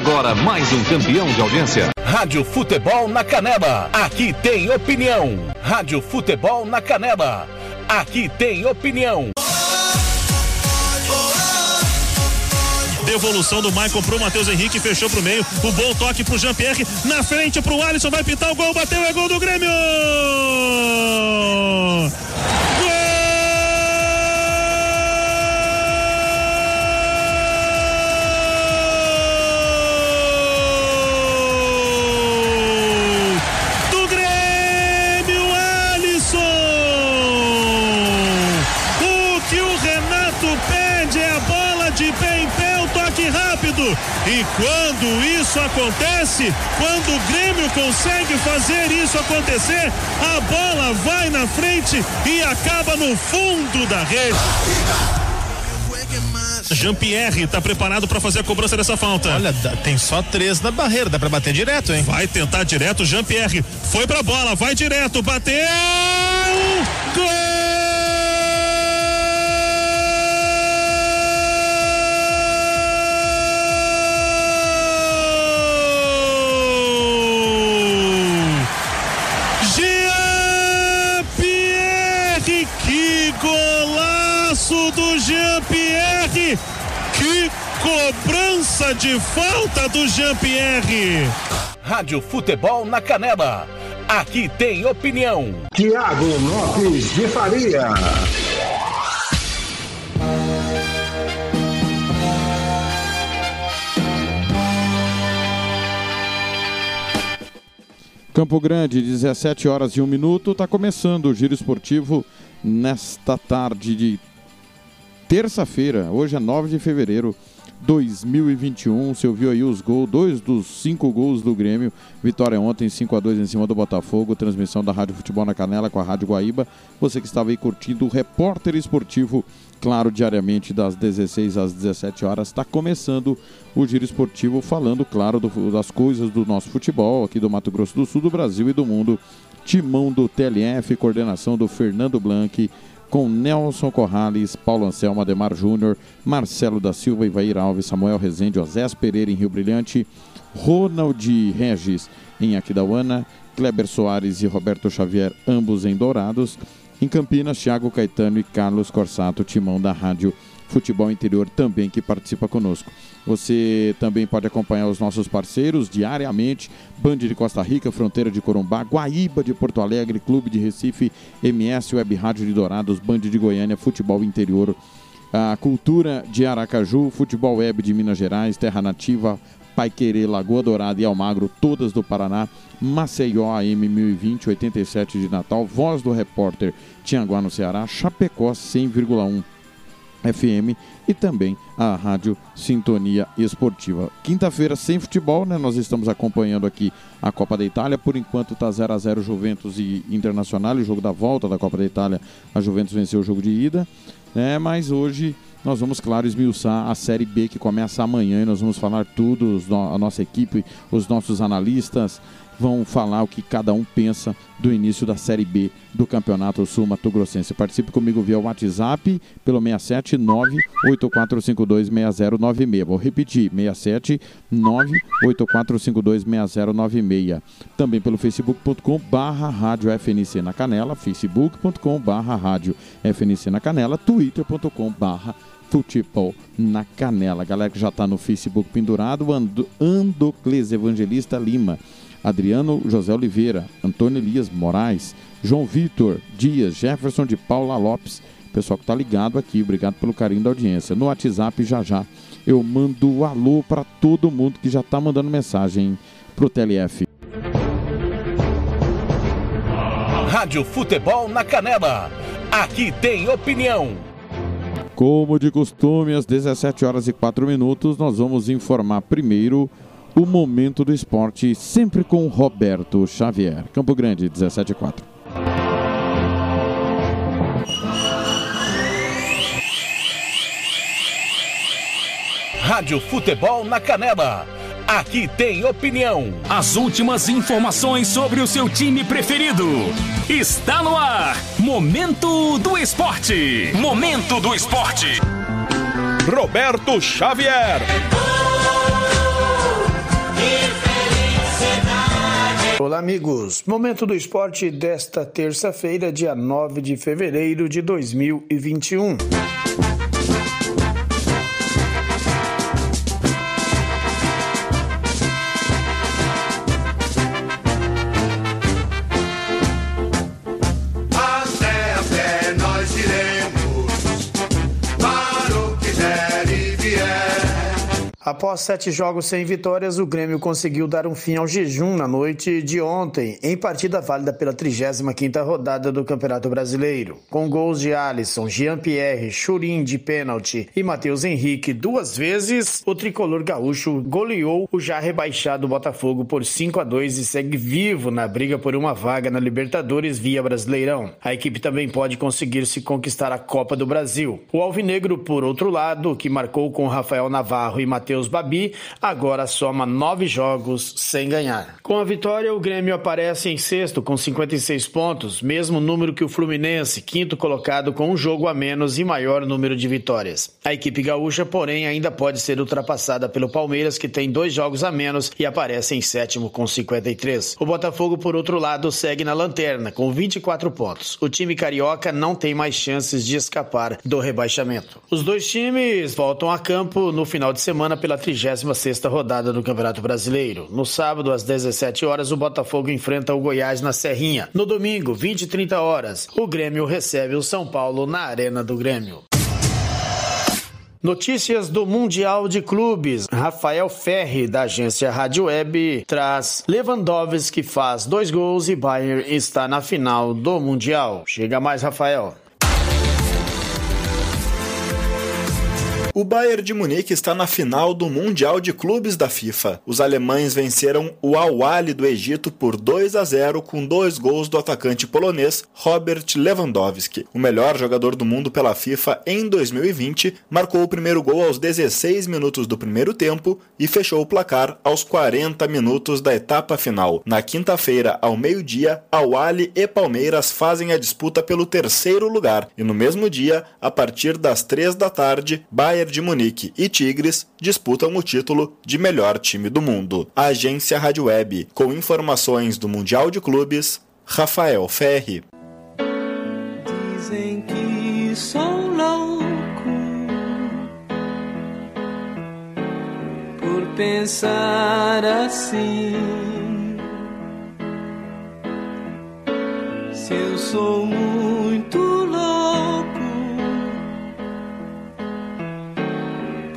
Agora mais um campeão de audiência. Rádio Futebol na Canela. Aqui tem opinião. Rádio Futebol na Canela. Aqui tem opinião. Devolução do Michael pro Matheus Henrique, fechou pro meio. O bom toque pro Jean-Pierre. Na frente pro Alisson, vai pintar o gol, bateu, é gol do Grêmio! Quando isso acontece, quando o Grêmio consegue fazer isso acontecer, a bola vai na frente e acaba no fundo da rede. Jean-Pierre está preparado para fazer a cobrança dessa falta. Olha, tem só três na barreira, dá pra bater direto, hein? Vai tentar direto, Jean-Pierre. Foi pra bola, vai direto, bateu! Gol! Cobrança de falta do Jean-Pierre! Rádio Futebol na Canela. Aqui tem opinião. Tiago Lopes de Faria. Campo Grande, 17 horas e 1 minuto. Está começando o Giro Esportivo nesta tarde de terça-feira. Hoje é 9 de fevereiro 2021. Você ouviu aí os gols, dois dos cinco gols do Grêmio. Vitória ontem, 5 a 2 em cima do Botafogo. Transmissão da Rádio Futebol na Canela com a Rádio Guaíba. Você que estava aí curtindo o repórter esportivo, claro, diariamente das 16 às 17 horas. Está começando o Giro Esportivo falando, claro, do- das coisas do nosso futebol aqui do Mato Grosso do Sul, do Brasil e do mundo. Timão do TLF, coordenação do Fernando Blanc, com Nelson Corrales, Paulo Anselmo, Ademar Júnior, Marcelo da Silva, Ivair Alves, Samuel Rezende, Osés Pereira em Rio Brilhante, Ronald Regis em Aquidauana, Kleber Soares e Roberto Xavier, ambos em Dourados. Em Campinas, Thiago Caetano e Carlos Corsato, timão da Rádio Futebol Interior, também que participa conosco. Você também pode acompanhar os nossos parceiros diariamente: Band de Costa Rica, Fronteira de Corumbá, Guaíba de Porto Alegre, Clube de Recife, MS Web Rádio de Dourados, Band de Goiânia, Futebol Interior, a Cultura de Aracaju, Futebol Web de Minas Gerais, Terra Nativa, Pai Querer, Lagoa Dourada e Almagro, todas do Paraná, Maceió AM 1020, 87 de Natal, Voz do Repórter Tianguá no Ceará, Chapecó 100,1 FM e também a Rádio Sintonia Esportiva. Quinta-feira sem futebol, né? Nós estamos acompanhando aqui a Copa da Itália. Por enquanto está 0 a 0 Juventus e Internacional, o jogo da volta da Copa da Itália. A Juventus venceu o jogo de ida, né? Mas hoje nós vamos, claro, esmiuçar a Série B que começa amanhã e nós vamos falar tudo, a nossa equipe, os nossos analistas vão falar o que cada um pensa do início da Série B do Campeonato Sul Mato Grossense. Participe comigo via WhatsApp pelo 67984526096. Vou repetir, 67984526096. Também pelo facebook.com barra rádio FNC na Canela, facebook.com barra rádio FNC na Canela, twitter.com barra Futebol na Canela. Galera que já está no Facebook pendurado, Ando- Andocles Evangelista Lima, Adriano José Oliveira, Antônio Elias Moraes, João Vitor Dias, Jefferson de Paula Lopes. Pessoal que está ligado aqui, obrigado pelo carinho da audiência. No WhatsApp já já eu mando um alô para todo mundo que já está mandando mensagem pro TLF. Rádio Futebol na Canela. Aqui tem opinião. Como de costume, às 17 horas e 4 minutos, nós vamos informar primeiro o momento do esporte, sempre com Roberto Xavier. Campo Grande, 17 e 4. Rádio Futebol na Canela. Aqui tem opinião. As últimas informações sobre o seu time preferido. Está no ar. Momento do Esporte. Momento do Esporte. Roberto Xavier. Olá, amigos. Momento do esporte desta terça-feira, dia 9 de fevereiro de 2021. Após sete jogos sem vitórias, o Grêmio conseguiu dar um fim ao jejum na noite de ontem, em partida válida pela 35ª rodada do Campeonato Brasileiro. Com gols de Alisson, Jean-Pierre, Churin de pênalti e Matheus Henrique duas vezes, o tricolor gaúcho goleou o já rebaixado Botafogo por 5 a 2 e segue vivo na briga por uma vaga na Libertadores via Brasileirão. A equipe também pode conseguir se conquistar a Copa do Brasil. O Alvinegro, por outro lado, que marcou com Rafael Navarro e Matheus Babi, agora soma nove jogos sem ganhar. Com a vitória, o Grêmio aparece em sexto com 56 pontos, mesmo número que o Fluminense, quinto colocado com um jogo a menos e maior número de vitórias. A equipe gaúcha, porém, ainda pode ser ultrapassada pelo Palmeiras, que tem dois jogos a menos e aparece em sétimo com 53. O Botafogo, por outro lado, segue na lanterna com 24 pontos. O time carioca não tem mais chances de escapar do rebaixamento. Os dois times voltam a campo no final de semana pela 36ª rodada do Campeonato Brasileiro. No sábado, às 17 horas, o Botafogo enfrenta o Goiás na Serrinha. No domingo, 20 e 30 horas, o Grêmio recebe o São Paulo na Arena do Grêmio. Notícias do Mundial de Clubes. Rafael Ferri, da agência Rádio Web, traz Lewandowski faz dois gols e Bayern está na final do Mundial. Chega mais, Rafael. O Bayern de Munique está na final do Mundial de Clubes da FIFA. Os alemães venceram o Al-Ahly do Egito por 2 a 0 com dois gols do atacante polonês Robert Lewandowski. O melhor jogador do mundo pela FIFA em 2020 marcou o primeiro gol aos 16 minutos do primeiro tempo e fechou o placar aos 40 minutos da etapa final. Na quinta-feira, ao meio-dia, Al-Ahly e Palmeiras fazem a disputa pelo terceiro lugar e no mesmo dia, a partir das 3 da tarde, Bayern de Munique e Tigres disputam o título de melhor time do mundo. A agência Rádio Web, com informações do Mundial de Clubes, Rafael Ferri. Dizem que sou louco por pensar assim. Se eu sou muito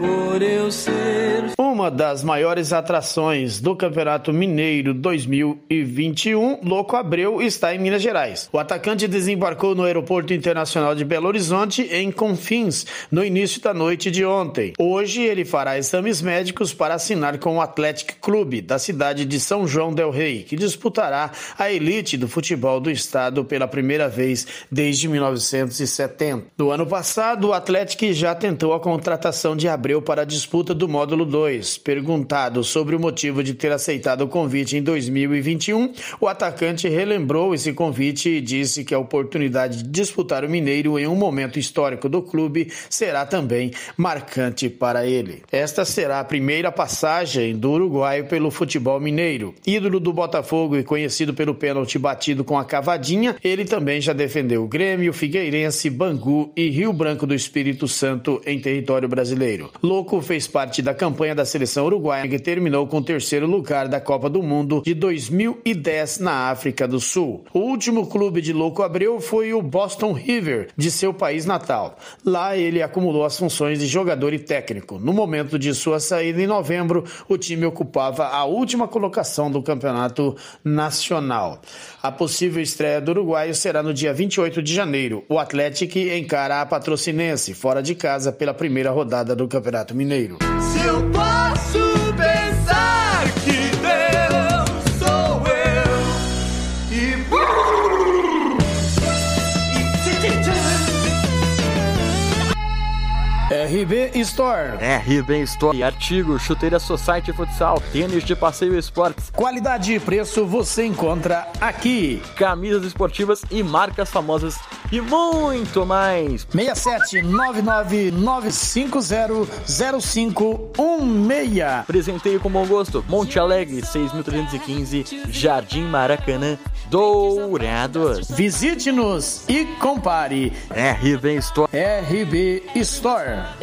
por eu ser Uma das maiores atrações do Campeonato Mineiro 2021, Louco Abreu, está em Minas Gerais. O atacante desembarcou no Aeroporto Internacional de Belo Horizonte, em Confins, no início da noite de ontem. Hoje ele fará exames médicos para assinar com o Athletic Clube da cidade de São João del Rei, que disputará a elite do futebol do estado pela primeira vez desde 1970. No ano passado, o Atlético já tentou a contratação de Abreu para a disputa do módulo 2. Perguntado sobre o motivo de ter aceitado o convite em 2021, o atacante relembrou esse convite e disse que a oportunidade de disputar o Mineiro em um momento histórico do clube será também marcante para ele. Esta será a primeira passagem do uruguaio pelo futebol mineiro. Ídolo do Botafogo e conhecido pelo pênalti batido com a cavadinha, ele também já defendeu o Grêmio, Figueirense, Bangu e Rio Branco do Espírito Santo em território brasileiro. Louco fez parte da campanha da seleção uruguaia que terminou com o terceiro lugar da Copa do Mundo de 2010 na África do Sul. O último clube de Louco Abreu foi o Boston River, de seu país natal. Lá ele acumulou as funções de jogador e técnico. No momento de sua saída em novembro, o time ocupava a última colocação do campeonato nacional. A possível estreia do uruguaio será no dia 28 de janeiro. O Atlético encara a Patrocinense fora de casa pela primeira rodada do Campeonato Mineiro. Se eu posso RB Store. RB Store. Artigo, chuteira Society Futsal, tênis de passeio e esportes. Qualidade e preço você encontra aqui. Camisas esportivas e marcas famosas e muito mais. 67 999500516. Presenteio com bom gosto. Monte Alegre, 6315, Jardim Maracanã, Dourados. Visite-nos e compare. RB Store. RB Store.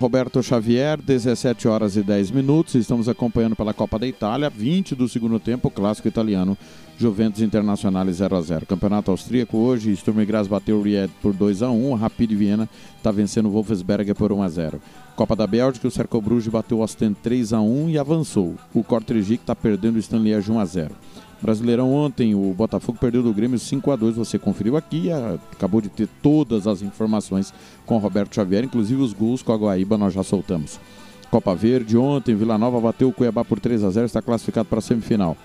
Roberto Xavier, 17 horas e 10 minutos. Estamos acompanhando pela Copa da Itália, 20 do segundo tempo, clássico italiano, Juventus Internacional 0 a 0 Campeonato austríaco hoje, Sturm Graz bateu o Ried por 2 a 1 Rapid Viena está vencendo o Wolfsberger por 1 a 0 Copa da Bélgica, o Cerco Bruges bateu o Ostend 3 a 1 e avançou. O Kortrijk está perdendo o Stanley 1 a 0 Brasileirão ontem, o Botafogo perdeu do Grêmio 5 a 2 Você conferiu aqui, acabou de ter todas as informações com Roberto Xavier, inclusive os gols com a Guaíba nós já soltamos. Copa Verde, ontem, Vila Nova bateu o Cuiabá por 3 a 0 está classificado para a semifinal.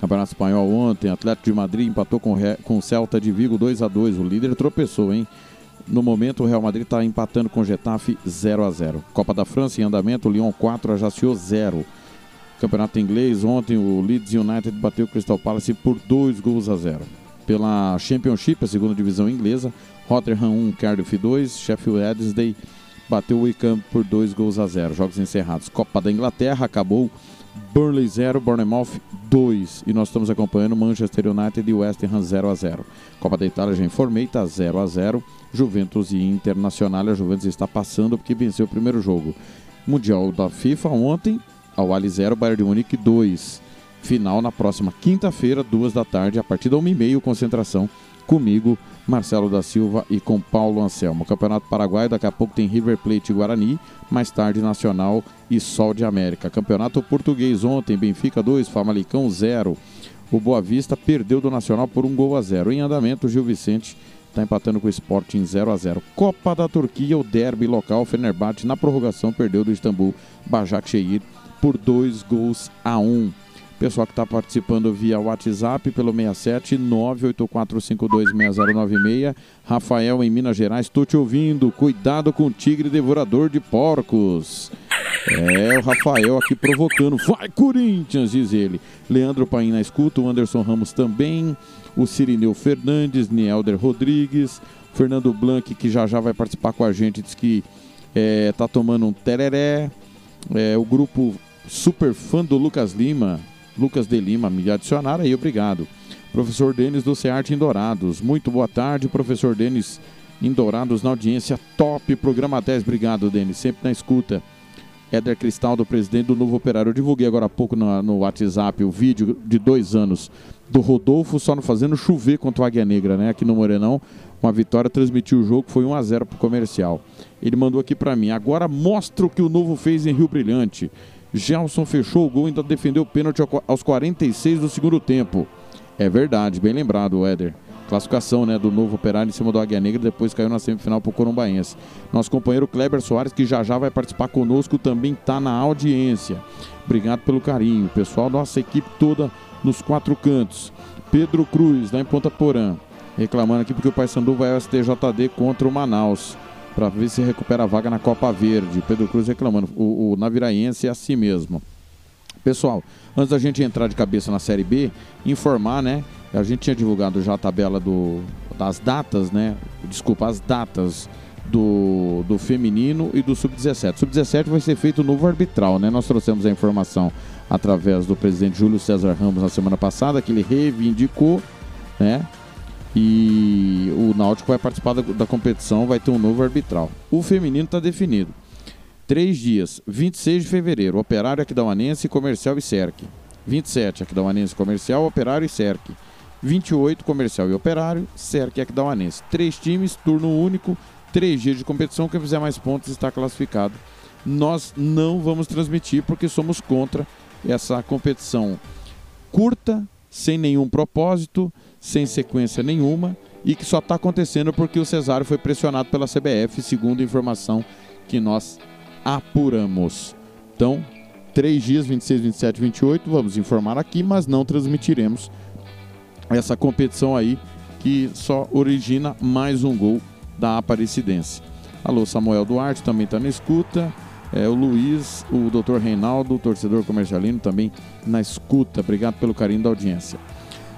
Campeonato Espanhol ontem, Atlético de Madrid empatou com, com o Celta de Vigo 2 a 2 O líder tropeçou, hein? No momento, o Real Madrid está empatando com o Getafe 0 a 0 Copa da França em andamento, Lyon 4, Ajaccio 0. Campeonato inglês, ontem o Leeds United bateu o Crystal Palace por 2 gols a 0. Pela Championship, a segunda divisão inglesa, Rotherham 1, Cardiff 2, Sheffield Wednesday bateu o Wickham por 2 gols a 0. Jogos encerrados. Copa da Inglaterra acabou Burnley 0, Bournemouth 2. E nós estamos acompanhando Manchester United e West Ham 0 a 0. Copa da Itália já informei, está 0 a 0. Juventus e Internacional, a Juventus está passando porque venceu o primeiro jogo. Mundial da FIFA ontem, ao Ali 0, Bayern de Munique 2. Final na próxima quinta-feira, duas da tarde, a partir da 1h30, concentração comigo, Marcelo da Silva e com Paulo Anselmo. Campeonato Paraguai, daqui a pouco tem River Plate e Guarani, mais tarde Nacional e Sol de América. Campeonato Português ontem, Benfica 2, Famalicão 0. O Boa Vista perdeu do Nacional por um gol a zero. Em andamento, Gil Vicente está empatando com o Sporting 0 a 0 Copa da Turquia, o derby local, Fenerbahçe na prorrogação perdeu do Istambul, Başakşehir por dois gols a um. Pessoal que está participando via WhatsApp pelo 67 984526096. Rafael em Minas Gerais, estou te ouvindo. Cuidado com o tigre devorador de porcos. É, o Rafael aqui provocando. Vai, Corinthians, diz ele. Leandro Paim na escuta, o Anderson Ramos também. O Cirineu Fernandes, Nielder Rodrigues. Fernando Blanc, que já já vai participar com a gente, diz que é, tá tomando um tereré. É, o grupo super fã do Lucas Lima, Lucas de Lima, me adicionaram aí, obrigado. Professor Denis do CEART em Dourados. Muito boa tarde, professor Denis em Dourados na audiência top, programa 10. Obrigado, Denis, sempre na escuta. Éder Cristaldo, presidente do Novo Operário. Eu divulguei agora há pouco no, no WhatsApp o vídeo de dois anos do Rodolfo só não fazendo chover contra o Águia Negra, né? Aqui no Morenão, uma vitória, transmitiu o jogo, foi 1 a 0 pro comercial. Ele mandou aqui para mim. Agora mostra o que o Novo fez em Rio Brilhante. Gelson fechou o gol e ainda defendeu o pênalti aos 46 do segundo tempo. É verdade, bem lembrado, Éder. Classificação né, do novo operário em cima do Águia Negra, depois caiu na semifinal para o Corumbaense. Nosso companheiro Kleber Soares, que já já vai participar conosco, também está na audiência. Obrigado pelo carinho. Pessoal, nossa equipe toda nos quatro cantos. Pedro Cruz, lá em Ponta Porã, reclamando aqui porque o Paysandu vai ao STJD contra o Manaus para ver se recupera a vaga na Copa Verde. Pedro Cruz reclamando. O, o Naviraense é assim mesmo. Pessoal, antes da gente entrar de cabeça na Série B, informar, né? A gente tinha divulgado já a tabela do, das datas, né? Desculpa, as datas do, do feminino e do sub-17. Sub-17 vai ser feito novo arbitral, né? Nós trouxemos a informação através do presidente Júlio César Ramos na semana passada, que ele reivindicou, né? E o Náutico vai participar da, da competição, vai ter um novo arbitral. O feminino está definido. Três dias, 26 de fevereiro, Operário, Aquidauanense, Comercial e Cerque. 27, Aquidauanense, Comercial, Operário e Cerque. 28, Comercial e Operário, Cerque e Aquidauanense. Três times, turno único, três dias de competição. Quem fizer mais pontos está classificado. Nós não vamos transmitir porque somos contra essa competição curta, sem nenhum propósito, sem sequência nenhuma e que só está acontecendo porque o Cesário foi pressionado pela CBF, segundo a informação que nós apuramos. Então, três dias, 26, 27 e 28. Vamos informar aqui, mas não transmitiremos essa competição aí que só origina mais um gol da Aparecidense. Alô, Samuel Duarte também está na escuta. É, o Luiz, o Dr. Reinaldo, o torcedor comercialino, também na escuta. Obrigado pelo carinho da audiência.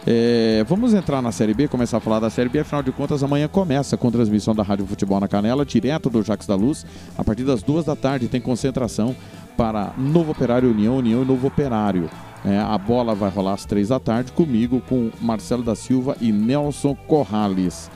É, vamos entrar na Série B, começar a falar da Série B. Afinal de contas, amanhã começa com transmissão da Rádio Futebol na Canela, direto do Jacques da Luz. A partir das duas da tarde tem concentração para Novo Operário União, União e Novo Operário. É, a bola vai rolar às três da tarde comigo, com Marcelo da Silva e Nelson Corrales.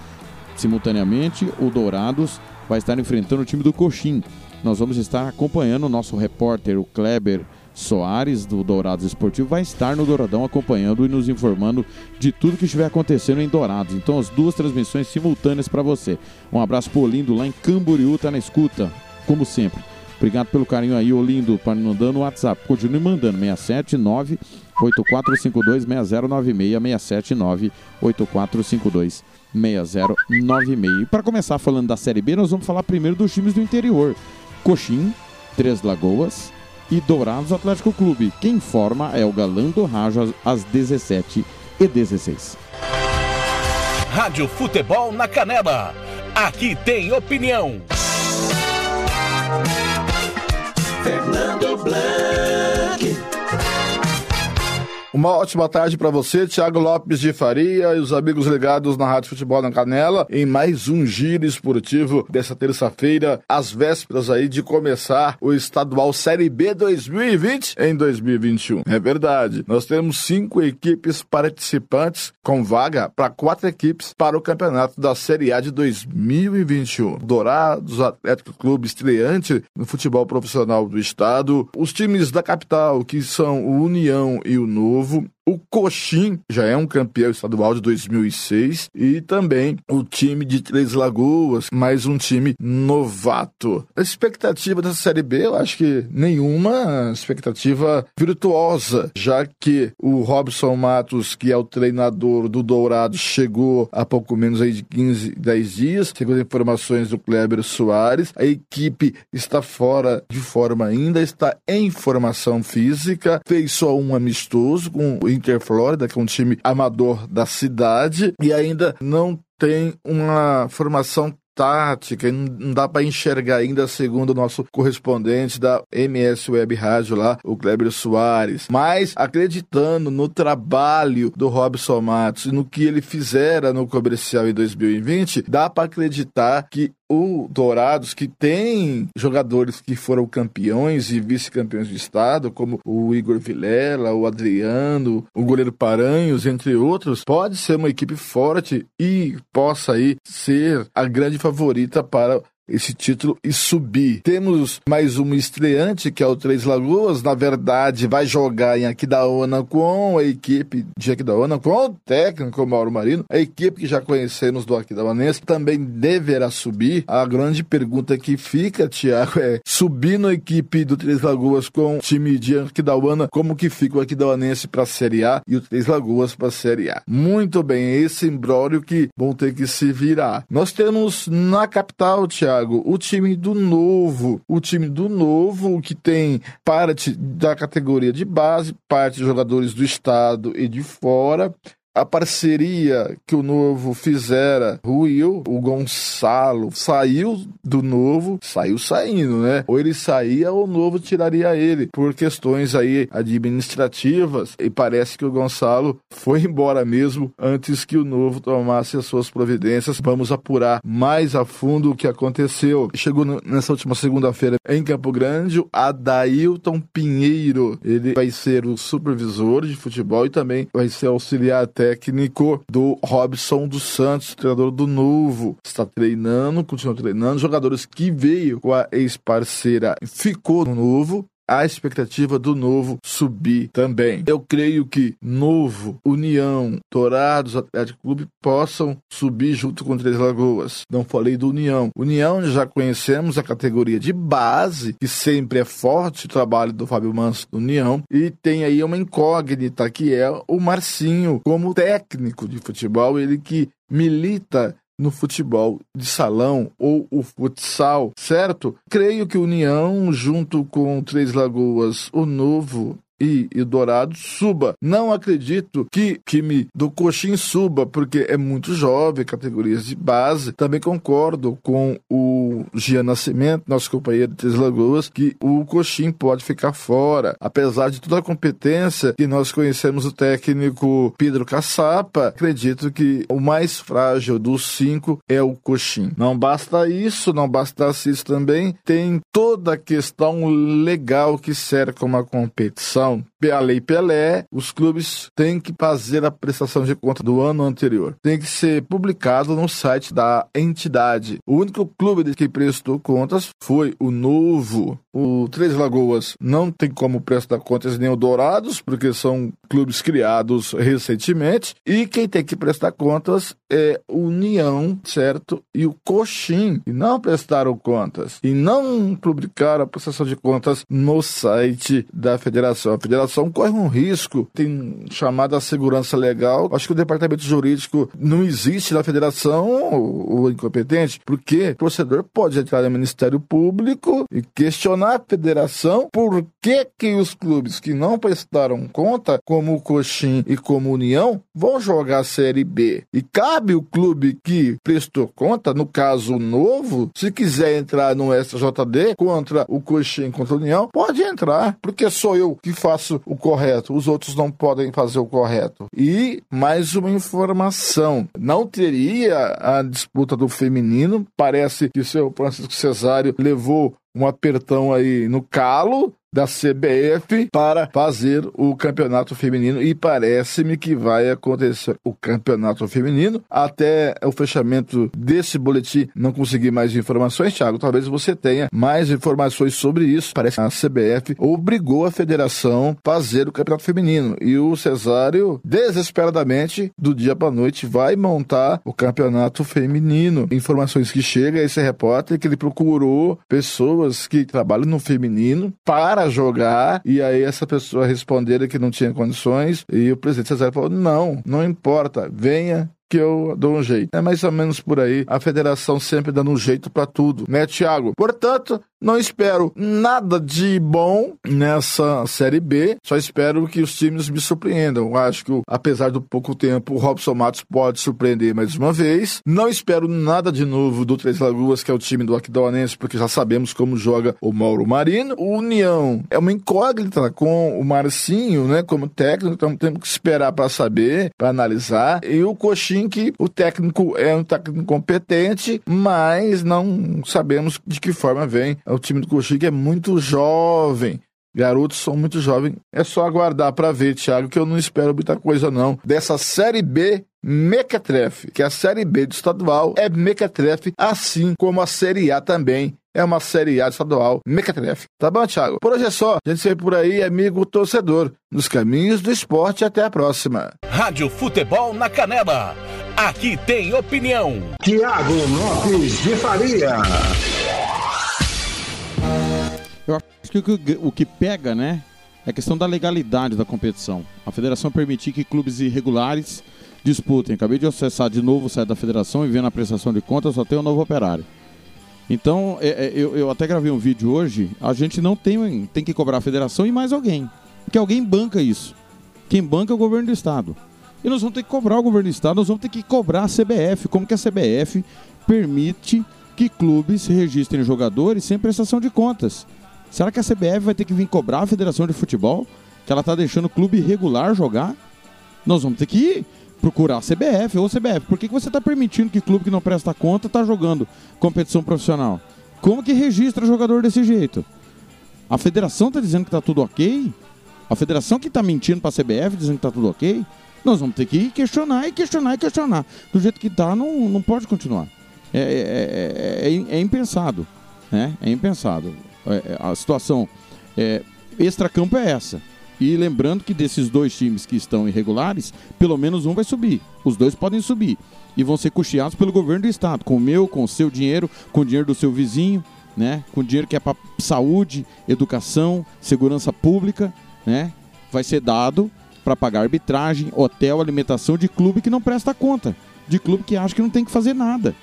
Simultaneamente, o Dourados vai estar enfrentando o time do Coxim. Nós vamos estar acompanhando o nosso repórter, o Kleber Soares, do Dourados Esportivo, vai estar no Douradão acompanhando e nos informando de tudo que estiver acontecendo em Dourados. Então, as duas transmissões simultâneas para você. Um abraço pro Olindo lá em Camboriú, tá na escuta, como sempre. Obrigado pelo carinho aí, Olindo, para mandando o WhatsApp. Continue mandando, 679 8452 6096 679 8452 6096. E para começar falando da Série B, nós vamos falar primeiro dos times do interior. Coxim, Três Lagoas e Dourados Atlético Clube. Quem forma é o Galã do Rajo às 17 e 16. Rádio Futebol na Canela. Aqui tem opinião. Fernando Blanc. Uma ótima tarde para você, Thiago Lopes de Faria e os amigos ligados na Rádio Futebol na Canela, em mais um giro esportivo dessa terça-feira, às vésperas aí de começar o estadual Série B 2020 em 2021. É verdade, nós temos cinco equipes participantes com vaga para quatro equipes para o campeonato da Série A de 2021. Dourados, Atlético Clube estreante no futebol profissional do estado, os times da capital que são o União e o Novo novo. O Coxim já é um campeão estadual de 2006 e também o time de Três Lagoas, mais um time novato. A expectativa dessa Série B, eu acho que nenhuma expectativa virtuosa, já que o Robson Matos, que é o treinador do Dourado, chegou há pouco menos aí de 15, 10 dias, segundo informações do Kleber Soares. A equipe está fora de forma ainda, está em formação física, fez só um amistoso com o Inter Flórida, que é um time amador da cidade, e ainda não tem uma formação tática, não dá para enxergar ainda, segundo o nosso correspondente da MS Web Rádio lá, o Kleber Soares. Mas acreditando no trabalho do Robson Matos e no que ele fizera no comercial em 2020, dá para acreditar que o Dourados, que tem jogadores que foram campeões e vice-campeões do estado, como o Igor Vilela, o Adriano, o goleiro Paranhos, entre outros, pode ser uma equipe forte e possa aí ser a grande favorita para esse título e subir. Temos mais um estreante, que é o Três Lagoas. Na verdade, vai jogar em Aquidauana com a equipe de Aquidauana, com o técnico Mauro Marino. A equipe que já conhecemos do Aquidauanense também deverá subir. A grande pergunta que fica, Tiago, é subir na equipe do Três Lagoas com o time de Aquidauana, como que fica o Aquidauanense para a Série A e o Três Lagoas para a Série A. Muito bem, esse imbróglio que vão ter que se virar. Nós temos na capital, Tiago, Thiago, o time do Novo, o time do Novo que tem parte da categoria de base, parte de jogadores do estado e de fora, a parceria que o Novo fizera ruiu, o Gonçalo saiu do Novo, saiu saindo, né? Ou ele saía ou o Novo tiraria ele por questões aí administrativas e parece que o Gonçalo foi embora mesmo antes que o Novo tomasse as suas providências. Vamos apurar mais a fundo o que aconteceu. Chegou nessa última segunda-feira em Campo Grande, o Adailton Pinheiro, ele vai ser o supervisor de futebol e também vai ser auxiliar até técnico do Robson dos Santos, treinador do Novo. Está treinando, continua treinando. Jogadores que veio com a ex-parceira ficou no Novo a expectativa do novo subir também. Eu creio que Novo, União, Dourados, Atlético Clube possam subir junto com Três Lagoas. Não falei do União. União já conhecemos a categoria de base, que sempre é forte o trabalho do Fábio Manso do União, e tem aí uma incógnita que é o Marcinho como técnico de futebol, ele que milita no futebol de salão ou o futsal, certo? Creio que União, junto com Três Lagoas, o Novo e, e Dourado suba. Não acredito que time do Coxim suba, porque é muito jovem, categorias de base. Também concordo com o Gian Nascimento, nosso companheiro de Três Lagoas, que o Coxim pode ficar fora. Apesar de toda a competência que nós conhecemos o técnico Pedro Caçapa, acredito que o mais frágil dos cinco é o Coxim. Não basta isso, não bastasse isso também, tem toda a questão legal que cerca uma competição então, a Lei Pelé, os clubes têm que fazer a prestação de conta do ano anterior. Tem que ser publicado no site da entidade. O único clube que prestou contas foi o Novo. O Três Lagoas não tem como prestar contas nem o Dourados, porque são clubes criados recentemente. E quem tem que prestar contas é o União, certo? E o Coxim. E não prestaram contas. E não publicaram a prestação de contas no site da federação. A federação corre um risco, tem chamada segurança legal. Acho que o departamento jurídico não existe na federação, o incompetente, porque o torcedor pode entrar no Ministério Público e questionar a federação por que, que os clubes que não prestaram conta, como o Coxim e como União, vão jogar a Série B. E cabe o clube que prestou conta, no caso novo, se quiser entrar no SJD contra o Coxim contra a União, pode entrar, porque sou eu que faço o correto, os outros não podem fazer o correto. E mais uma informação: não teria a disputa do feminino. Parece que o seu Francisco Cesário levou um apertão aí no calo da CBF para fazer o campeonato feminino e parece-me que vai acontecer o campeonato feminino até o fechamento desse boletim não conseguir mais informações, Thiago, talvez você tenha mais informações sobre isso. Parece que a CBF obrigou a federação a fazer o campeonato feminino e o Cesário desesperadamente do dia para noite vai montar o campeonato feminino. Informações que chega esse repórter que ele procurou pessoas que trabalham no feminino para jogar, e aí essa pessoa responder que não tinha condições, e o presidente Cesar falou: não, não importa, venha que eu dou um jeito. É mais ou menos por aí, a federação sempre dando um jeito para tudo, né, Thiago? Portanto, não espero nada de bom nessa Série B, só espero que os times me surpreendam. Acho que, apesar do pouco tempo, o Robson Matos pode surpreender mais uma vez. Não espero nada de novo do Três Lagoas, que é o time do Aquidauanense, porque já sabemos como joga o Mauro Marino. O União é uma incógnita com o Marcinho, né, como técnico, então temos que esperar para saber, para analisar. E o Que o técnico é um técnico competente, mas não sabemos de que forma vem o time do Coxim é muito jovem. Garotos são muito jovens. É só aguardar para ver, Thiago, que eu não espero muita coisa não. Dessa Série B Mequetrefe, que a Série B do estadual é Mequetrefe, assim como a Série A também é uma Série A estadual Mequetrefe. Tá bom, Thiago? Por hoje é só. A gente se vê por aí, amigo torcedor, nos caminhos do esporte. Até a próxima. Rádio Futebol na Canela. Aqui tem opinião. Tiago Lopes de Faria. Eu acho que o, que pega, né, é a questão da legalidade da competição. A federação permitir que clubes irregulares disputem. Acabei de acessar de novo o site da federação e vendo a prestação de contas, só tem o um novo operário. Então, é, é, eu, eu, até gravei um vídeo hoje, a gente não tem, tem que cobrar a federação e mais alguém. Porque alguém banca isso. Quem banca é o governo do estado. E nós vamos ter que cobrar o governo do estado, nós vamos ter que cobrar a CBF. Como que a CBF permite que clubes registrem jogadores sem prestação de contas? Será que a CBF vai ter que vir cobrar a Federação de Futebol? Que ela está deixando o clube regular jogar? Nós vamos ter que procurar a CBF ou CBF. Por que, que você está permitindo que clube que não presta conta está jogando competição profissional? Como que registra jogador desse jeito? A federação está dizendo que está tudo ok? A federação que está mentindo para a CBF dizendo que está tudo ok? Nós vamos ter que questionar e questionar e questionar. Do jeito que está, não, não pode continuar. É, é, é, é, impensado. Né? É impensado. a situação é, extracampo é essa. E lembrando que desses dois times que estão irregulares, pelo menos um vai subir. Os dois podem subir. E vão ser custeados pelo governo do estado, com o meu, com o seu dinheiro, com o dinheiro do seu vizinho, né? Com dinheiro que é para saúde, educação, segurança pública, né? Vai ser dado para pagar arbitragem, hotel, alimentação de clube que não presta conta. de clube que acha que não tem que fazer nada.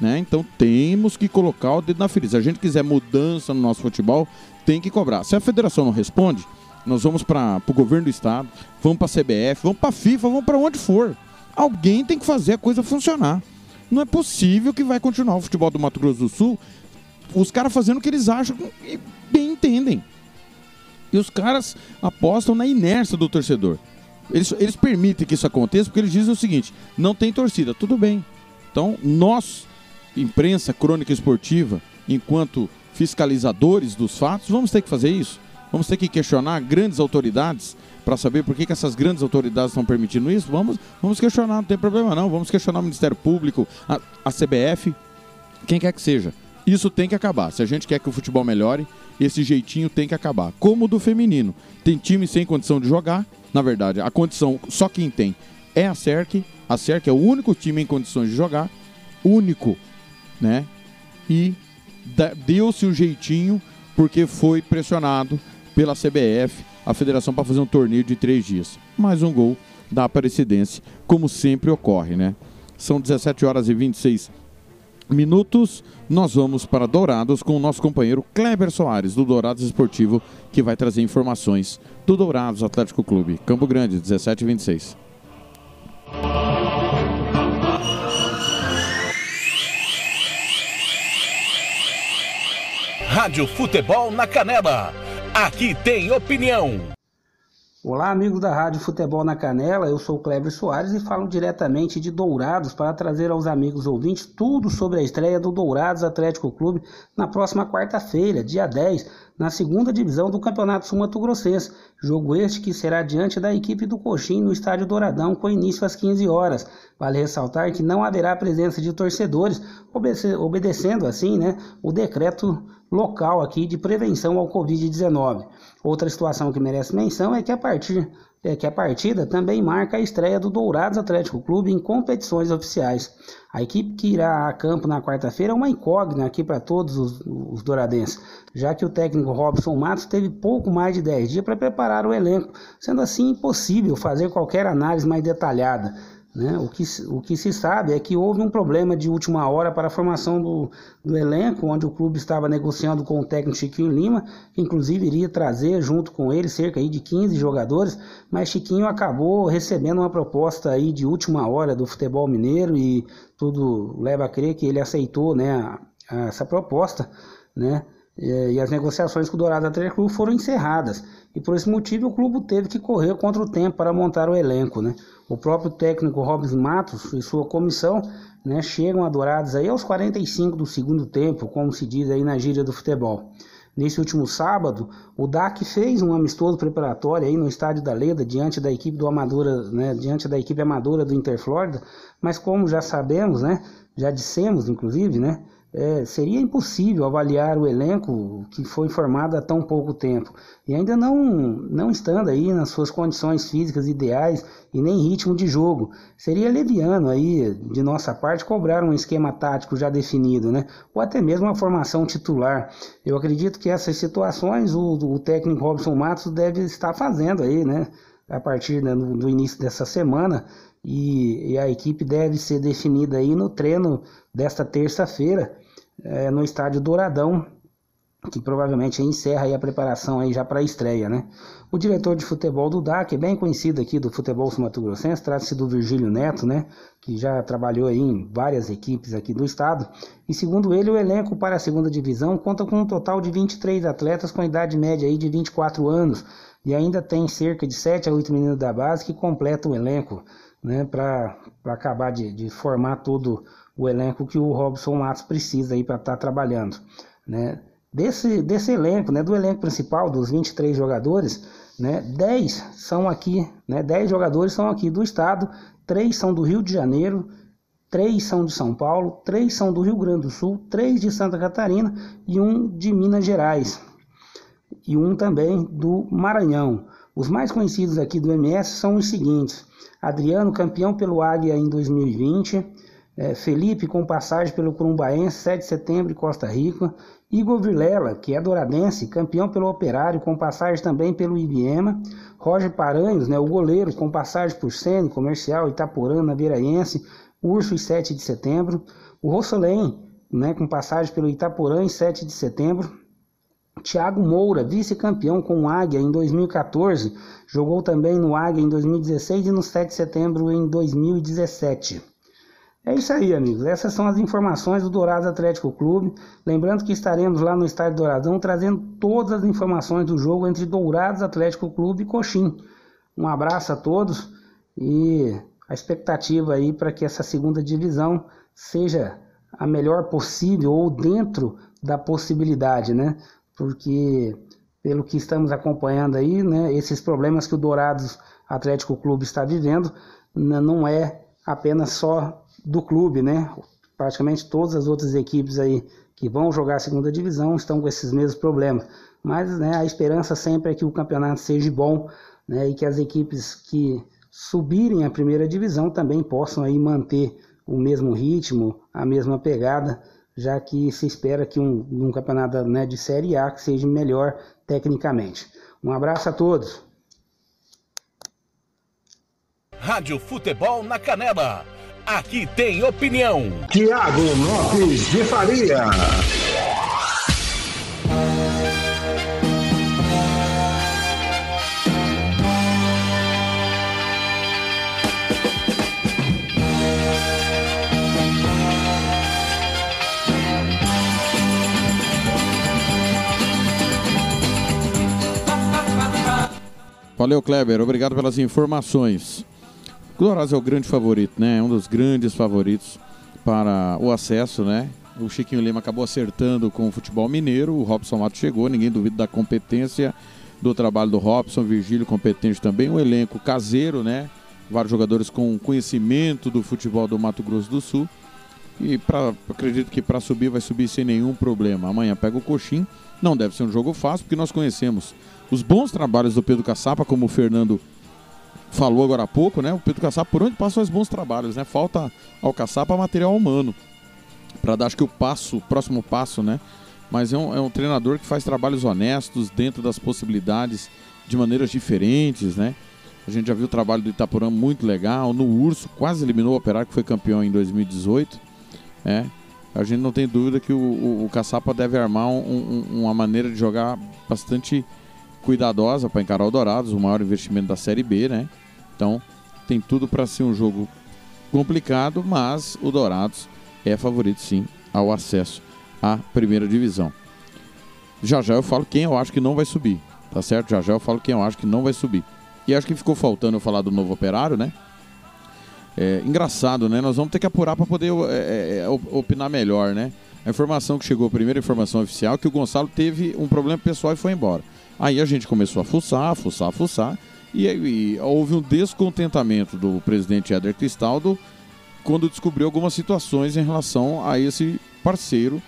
Né? Então temos que colocar o dedo na ferida. Se a gente quiser mudança no nosso futebol, tem que cobrar. Se a federação não responde, nós vamos para o governo do estado, vamos para a CBF, vamos para a FIFA, vamos para onde for. Alguém tem que fazer a coisa funcionar. Não é possível que vai continuar o futebol do Mato Grosso do Sul os caras fazendo o que eles acham e bem entendem. E os caras apostam na inércia do torcedor. Eles, eles permitem que isso aconteça porque eles dizem o seguinte: não tem torcida, tudo bem. Então, nós, imprensa crônica esportiva, enquanto fiscalizadores dos fatos, vamos ter que fazer isso. Vamos ter que questionar grandes autoridades para saber por que, que essas grandes autoridades estão permitindo isso. Vamos, vamos questionar, não tem problema não. Vamos questionar o Ministério Público, a, a CBF, quem quer que seja. Isso tem que acabar. Se a gente quer que o futebol melhore, esse jeitinho tem que acabar. Como o do feminino. Tem time sem condição de jogar. Na verdade, a condição só quem tem é a SERC. A SERC é o único time em condições de jogar. Único, né? E deu-se o jeitinho porque foi pressionado pela CBF, a federação, para fazer um torneio de três dias. Mais um gol da Aparecidense, como sempre ocorre, né? São 17 horas e 26 minutos, nós vamos para Dourados com o nosso companheiro Kleber Soares, do Dourados Esportivo, que vai trazer informações do Dourados Atlético Clube. Campo Grande, 17 e 26. Rádio Futebol na Canela. Aqui tem opinião. Olá, amigos da Rádio Futebol na Canela, eu sou o Kleber Soares e falo diretamente de Dourados para trazer aos amigos ouvintes tudo sobre a estreia do Dourados Atlético Clube na próxima quarta-feira, dia 10, na segunda divisão do Campeonato Sul-Mato Grossense. Jogo este que será diante da equipe do Coxim no Estádio Douradão, com início às 15 horas. Vale ressaltar que não haverá presença de torcedores, obedecendo assim né, o decreto local aqui de prevenção ao Covid-19. Outra situação que merece menção é que a partir é que a partida também marca a estreia do Dourados Atlético Clube em competições oficiais. A equipe que irá a campo na quarta-feira é uma incógnita aqui para todos os, os douradenses, já que o técnico Robson Matos teve pouco mais de 10 dias para preparar o elenco, sendo assim impossível fazer qualquer análise mais detalhada. Né? O, que, o que se sabe é que houve um problema de última hora para a formação do, do elenco, onde o clube estava negociando com o técnico Chiquinho Lima, que inclusive iria trazer junto com ele cerca de 15 jogadores, mas Chiquinho acabou recebendo uma proposta aí de última hora do futebol mineiro e tudo leva a crer que ele aceitou né, a, a essa proposta, né? E as negociações com o Dourado Atlético Clube foram encerradas. E por esse motivo o clube teve que correr contra o tempo para montar o elenco. Né? O próprio técnico Robson Matos e sua comissão né, chegam adorados aí aos 45 do segundo tempo, como se diz aí na gíria do futebol. Nesse último sábado, o DAC fez um amistoso preparatório aí no estádio da Leda diante da equipe do Amadora, né, diante da equipe amadora do Interflorida, mas como já sabemos, né, já dissemos inclusive, né, é, seria impossível avaliar o elenco que foi formado há tão pouco tempo e ainda não, não estando aí nas suas condições físicas ideais e nem ritmo de jogo. Seria leviano aí de nossa parte cobrar um esquema tático já definido, né? ou até mesmo uma formação titular. Eu acredito que essas situações o, o técnico Robson Matos deve estar fazendo aí, né? a partir né, do início dessa semana e, e, a equipe deve ser definida aí no treino desta terça-feira é, no estádio Douradão, que provavelmente encerra a preparação aí já para a estreia, né? O diretor de futebol do DAC, bem conhecido aqui do futebol sul-mato-grossense, trata-se do Virgílio Neto, né? Que já trabalhou aí em várias equipes aqui do estado. E segundo ele, o elenco para a segunda divisão conta com um total de 23 atletas com idade média aí de 24 anos. E ainda tem cerca de 7 a 8 meninos da base que completam o elenco, né? Para acabar de, de formar todo o elenco que o Robson Matos precisa aí para estar tá trabalhando, né? Desse, desse elenco, né, do elenco principal, dos 23 jogadores, né, 10 são aqui, né, 10 jogadores são aqui do estado, 3 são do Rio de Janeiro, 3 são de São Paulo, 3 são do Rio Grande do Sul, 3 de Santa Catarina e um de Minas Gerais. E um também do Maranhão. Os mais conhecidos aqui do MS são os seguintes: Adriano, campeão pelo Águia em 2020, é, Felipe com passagem pelo Curumbaense, 7 de setembro e Costa Rica, Igor Vilela, que é douradense, campeão pelo Operário, com passagem também pelo Ibiema, Roger Paranhos, né, o goleiro, com passagem por Sene, Comercial, Itaporã, Naveiraense, Urso em 7 de setembro. O Rossolém, né, com passagem pelo Itaporã em 7 de setembro. Thiago Moura, vice-campeão com o Águia em 2014, jogou também no Águia em 2016 e no 7 de setembro em 2017. É isso aí, amigos. Essas são as informações do Dourados Atlético Clube. Lembrando que estaremos lá no Estádio Douradão trazendo todas as informações do jogo entre Dourados Atlético Clube e Coxim. Um abraço a todos e a expectativa aí para que essa segunda divisão seja a melhor possível ou dentro da possibilidade, né? Porque pelo que estamos acompanhando aí, né, esses problemas que o Dourados Atlético Clube está vivendo não é apenas só do clube, né? Praticamente todas as outras equipes aí que vão jogar a segunda divisão estão com esses mesmos problemas. Mas né, a esperança sempre é que o campeonato seja bom né, e que as equipes que subirem a primeira divisão também possam aí manter o mesmo ritmo, a mesma pegada, já que se espera que um, um campeonato né, de Série A que seja melhor tecnicamente. Um abraço a todos. Rádio Futebol na Canela. Aqui tem opinião. Tiago Lopes de Faria. Valeu, Kleber. Obrigado pelas informações. O Dourados é o grande favorito, né? Um dos grandes favoritos para o acesso, né? O Chiquinho Lima acabou acertando com o futebol mineiro, o Robson Mato chegou, ninguém duvida da competência do trabalho do Robson, Virgílio competente também, um elenco caseiro, né? Vários jogadores com conhecimento do futebol do Mato Grosso do Sul. E pra, acredito que para subir vai subir sem nenhum problema. Amanhã pega o Coxim. Não deve ser um jogo fácil, porque nós conhecemos os bons trabalhos do Pedro Caçapa, como o Fernando falou agora há pouco, né? O Pedro Caçapa, por onde passa os bons trabalhos, né? Falta ao Caçapa material humano para dar, acho que o passo, o próximo passo, né? Mas é um, é um treinador que faz trabalhos honestos dentro das possibilidades de maneiras diferentes, né? A gente já viu o trabalho do Itaporã muito legal. No Urso, quase eliminou o Operário, que foi campeão em 2018. É. A gente não tem dúvida que o, o, o Caçapa deve armar um, um, uma maneira de jogar bastante cuidadosa para encarar o Dourados, o maior investimento da Série B, né? Então tem tudo para ser um jogo complicado, mas o Dourados é favorito sim ao acesso à primeira divisão. Já já eu falo quem eu acho que não vai subir, tá certo? Já já eu falo quem eu acho que não vai subir. E acho que ficou faltando eu falar do novo operário, né? É, engraçado, né? Nós vamos ter que apurar para poder é, é, opinar melhor, né? A informação que chegou, a primeira informação oficial, é que o Gonçalo teve um problema pessoal e foi embora. Aí a gente começou a fuçar, fuçar, fuçar, e, e houve um descontentamento do presidente Éder Cristaldo quando descobriu algumas situações em relação a esse parceiro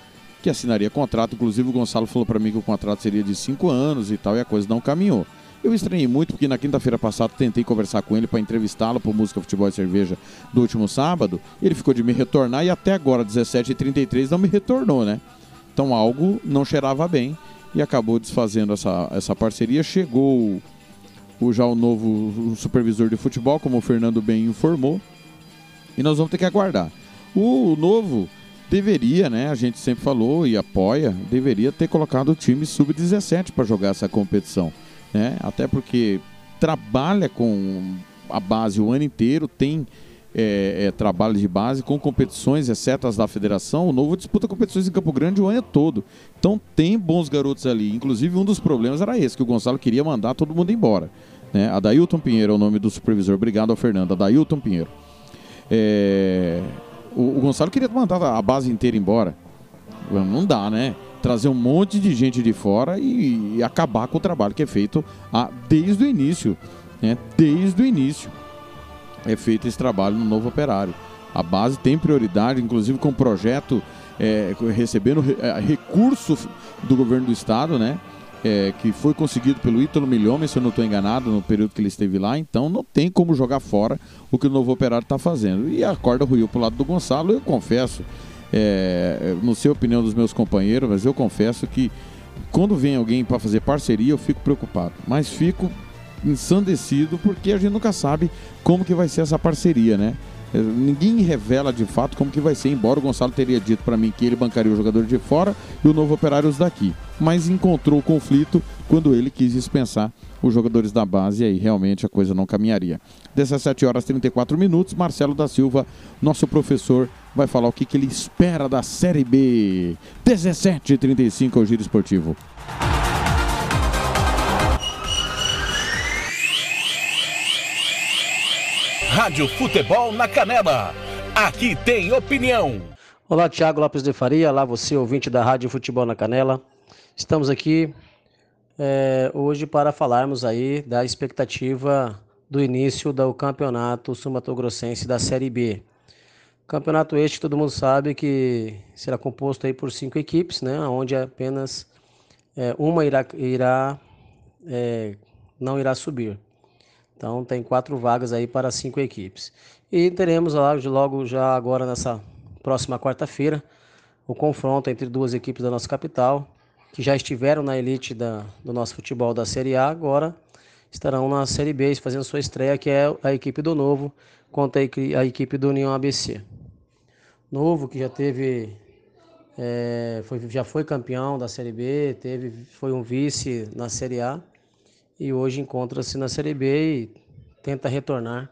que assinaria contrato. Inclusive o Gonçalo falou para mim que o contrato seria de cinco anos e tal, e a coisa não caminhou. Eu estranhei muito porque na quinta-feira passada tentei conversar com ele para entrevistá-lo por Música, Futebol e Cerveja do último sábado. Ele ficou de me retornar e até agora, 17h33, não me retornou, né? Então algo não cheirava bem e acabou desfazendo essa, essa parceria. Chegou o, já o novo supervisor de futebol, como o Fernando bem informou, e nós vamos ter que aguardar. O, o novo deveria, né, a gente sempre falou e apoia, deveria ter colocado o time sub-17 para jogar essa competição, né? Até porque trabalha com a base o ano inteiro, tem é, é, trabalho de base com competições, exceto as da federação, o Novo disputa competições em Campo Grande o ano todo. Então tem bons garotos ali. Inclusive, um dos problemas era esse, que o Gonçalo queria mandar todo mundo embora. Né? Adailton Pinheiro é o nome do supervisor. Obrigado ao Fernando. Adailton Pinheiro. É... O, o, Gonçalo queria mandar a base inteira embora. Não dá, né? Trazer um monte de gente de fora e, e acabar com o trabalho que é feito a, desde o início. Né? Desde o início é feito esse trabalho no novo operário. A base tem prioridade, inclusive com o projeto é, recebendo é, recurso do governo do estado, né? É, que foi conseguido pelo Ítalo Milhomem, se eu não estou enganado, no período que ele esteve lá. Então não tem como jogar fora o que o novo operário está fazendo. E a corda ruiu para o lado do Gonçalo. Eu confesso, é, não sei a opinião dos meus companheiros, mas eu confesso que quando vem alguém para fazer parceria, eu fico preocupado. Mas fico ensandecido porque a gente nunca sabe como que vai ser essa parceria, né? É, Ninguém revela de fato como que vai ser, embora o Gonçalo teria dito para mim que ele bancaria o jogador de fora e o novo operário os daqui. Mas encontrou o conflito quando ele quis dispensar os jogadores da base e aí realmente a coisa não caminharia. 17 horas e 34 minutos, Marcelo da Silva, nosso professor, vai falar o que, que ele espera da Série B. 17 e 35 ao Giro Esportivo. Rádio Futebol na Canela. Aqui tem opinião. Olá, Thiago Lopes de Faria. Olá, você, ouvinte da Rádio Futebol na Canela. Estamos aqui é, hoje para falarmos aí da expectativa do início do campeonato sumatogrossense da Série B. Campeonato este, todo mundo sabe que será composto aí por cinco equipes, né? Onde apenas é, uma irá, irá é, não irá subir. Então tem quatro vagas aí para cinco equipes. E teremos logo já agora nessa próxima quarta-feira o confronto entre duas equipes da nossa capital, que já estiveram na elite da, do nosso futebol da Série A, agora estarão na Série B fazendo sua estreia, que é a equipe do Novo contra a equipe do União ABC. Novo, que já teve, é, foi, já foi campeão da Série B, teve, foi um vice na Série A e hoje encontra-se na Série B e tenta retornar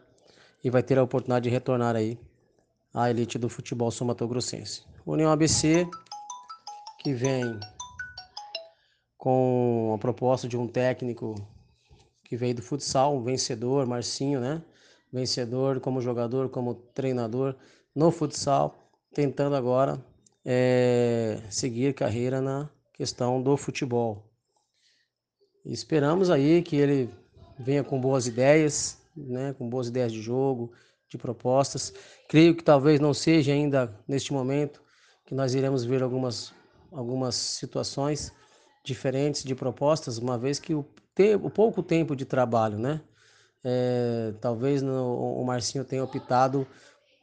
e vai ter a oportunidade de retornar aí à elite do futebol somatogrossense. União ABC, que vem com a proposta de um técnico que veio do futsal, um vencedor, Marcinho, né? Vencedor como jogador, como treinador no futsal, tentando agora eh, seguir carreira na questão do futebol. E esperamos aí que ele venha com boas ideias, né? Com boas ideias de jogo, de propostas. Creio que talvez não seja ainda neste momento que nós iremos ver algumas, algumas situações diferentes de propostas, uma vez que o, te, o pouco tempo de trabalho, né? É, talvez no, o Marcinho tenha optado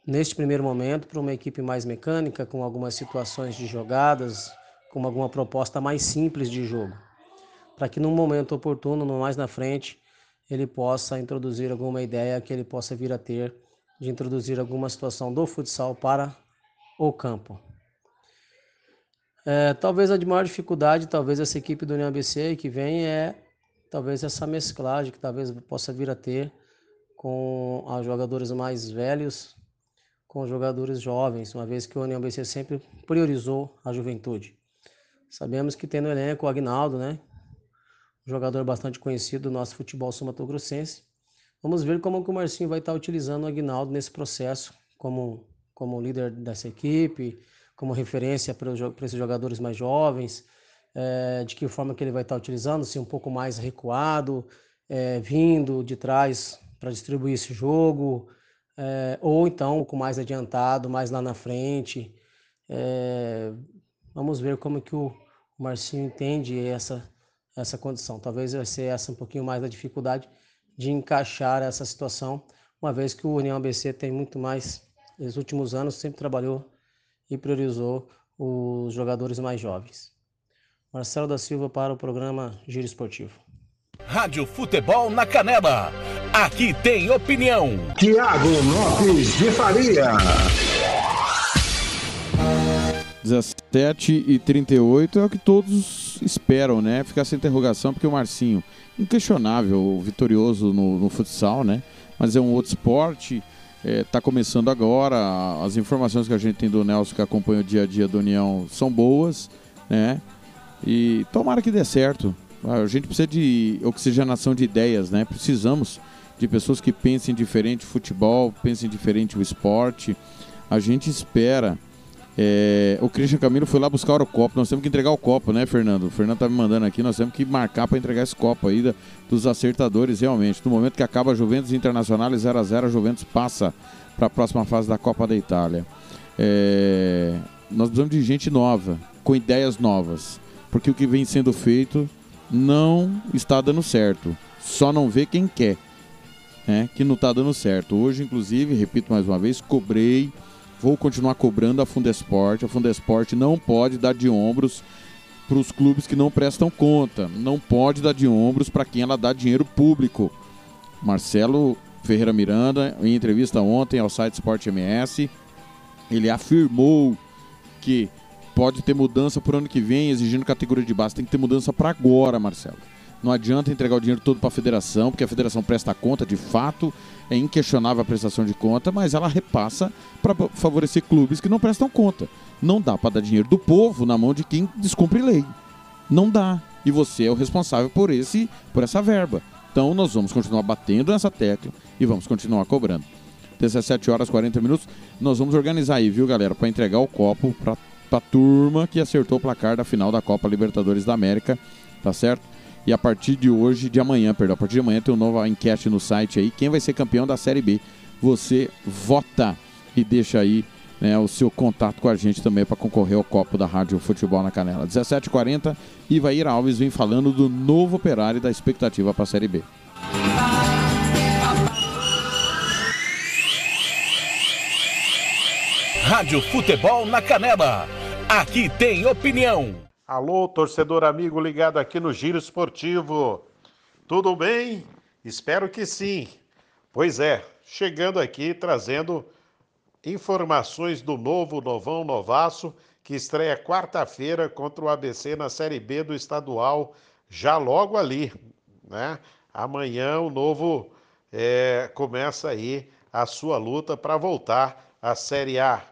neste primeiro momento por uma equipe mais mecânica, com algumas situações de jogadas, com alguma proposta mais simples de jogo, para que num momento oportuno, no mais na frente, ele possa introduzir alguma ideia que ele possa vir a ter de introduzir alguma situação do futsal para o campo. É, talvez a de maior dificuldade, talvez essa equipe do União ABC que vem é talvez essa mesclagem que talvez possa vir a ter com os jogadores mais velhos com os jogadores jovens, uma vez que o União ABC sempre priorizou a juventude. Sabemos que tem no elenco o Agnaldo, né? Jogador bastante conhecido do nosso futebol sumatogrossense. Vamos ver como que o Marcinho vai estar utilizando o Agnaldo nesse processo como, como líder dessa equipe, como referência para, os, para esses jogadores mais jovens, é, de que forma que ele vai estar utilizando, se um pouco mais recuado, é, vindo de trás para distribuir esse jogo, é, ou então um pouco mais adiantado, mais lá na frente. Vamos ver como que o Marcinho entende essa, essa condição. Talvez vai ser essa um pouquinho mais da dificuldade de encaixar essa situação, uma vez que o União ABC tem muito mais, nos últimos anos, sempre trabalhou e priorizou os jogadores mais jovens. Marcelo da Silva para o programa Giro Esportivo. Rádio Futebol na Canela. Aqui tem opinião. Tiago Lopes de Faria. 17 e 38 é o que todos esperam, né? Ficar essa interrogação, porque o Marcinho, inquestionável, vitorioso no, no futsal, né? Mas é um outro esporte, é, tá começando agora. As informações que a gente tem do Nelson, que acompanha o dia a dia do União, são boas, né? E tomara que dê certo. A gente precisa de oxigenação de ideias, né? Precisamos de pessoas que pensem diferente o futebol, pensem diferente o esporte. A gente espera. É, o Christian Camilo foi lá buscar o copo. Nós temos que entregar o copo, né, Fernando? O Fernando tá me mandando aqui. Nós temos que marcar para entregar esse copo aí da, dos acertadores, realmente. No momento que acaba Juventus Internacional 0 a 0 a Juventus passa para a próxima fase da Copa da Itália. É, nós precisamos de gente nova, com ideias novas. Porque o que vem sendo feito não está dando certo. Só não vê quem quer. Né? Que não está dando certo. Hoje, inclusive, repito mais uma vez, cobrei, vou continuar cobrando a Fundesport. A Fundesport não pode dar de ombros para os clubes que não prestam conta. Não pode dar de ombros para quem ela dá dinheiro público. Marcelo Ferreira Miranda, em entrevista ontem ao site Sport MS, ele afirmou que pode ter mudança por ano que vem, exigindo categoria de base. Tem que ter mudança para agora, Marcelo. Não adianta entregar o dinheiro todo para a federação, porque a federação presta conta de fato, é inquestionável a prestação de conta, mas ela repassa para favorecer clubes que não prestam conta. Não dá para dar dinheiro do povo na mão de quem descumpre lei. Não dá. E você é o responsável por esse, por essa verba. Então nós vamos continuar batendo nessa tecla e vamos continuar cobrando. 17 horas 40 minutos. Nós vamos organizar aí, viu, galera, para entregar o copo para a turma que acertou o placar da final da Copa Libertadores da América, tá certo? E a partir de hoje, de amanhã, perdão, a partir de amanhã tem uma nova enquete no site aí. Quem vai ser campeão da Série B? Você vota e deixa aí né, o seu contato com a gente também para concorrer ao copo da Rádio Futebol na Canela. 17h40, Ivair Alves vem falando do novo operário e da expectativa para a Série B. Rádio Futebol na Canela. Aqui tem opinião. Alô, torcedor amigo ligado aqui no Giro Esportivo. Tudo bem? Espero que sim. Pois é, chegando aqui trazendo informações do novo Novão Novaço, que estreia quarta-feira contra o ABC na Série B do estadual, já logo ali, né? Amanhã o novo é, começa aí a sua luta para voltar à Série A.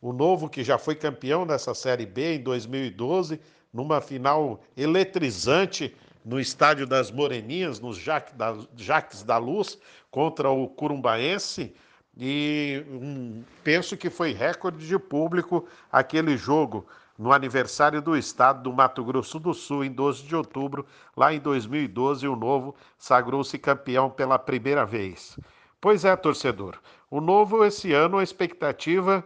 O novo que já foi campeão dessa Série B em 2012 numa final eletrizante no Estádio das Moreninhas, nos Jaques da Luz, contra o Curumbaense. E um, penso que foi recorde de público aquele jogo no aniversário do estado do Mato Grosso do Sul, em 12 de outubro, lá em 2012, o Novo sagrou-se campeão pela primeira vez. Pois é, torcedor, o Novo esse ano a expectativa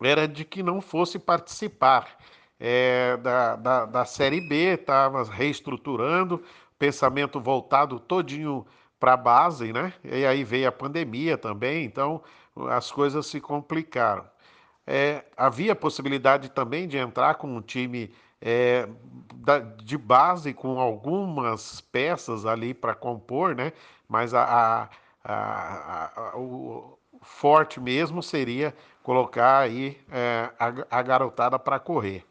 era de que não fosse participar é, da, da, da Série B, estava reestruturando, pensamento voltado todinho para a base, né? E aí veio a pandemia também, então as coisas se complicaram. É, havia possibilidade também de entrar com um time é, da, de base, com algumas peças ali para compor, né? Mas a, a, a, o forte mesmo seria colocar aí é, a, garotada para correr.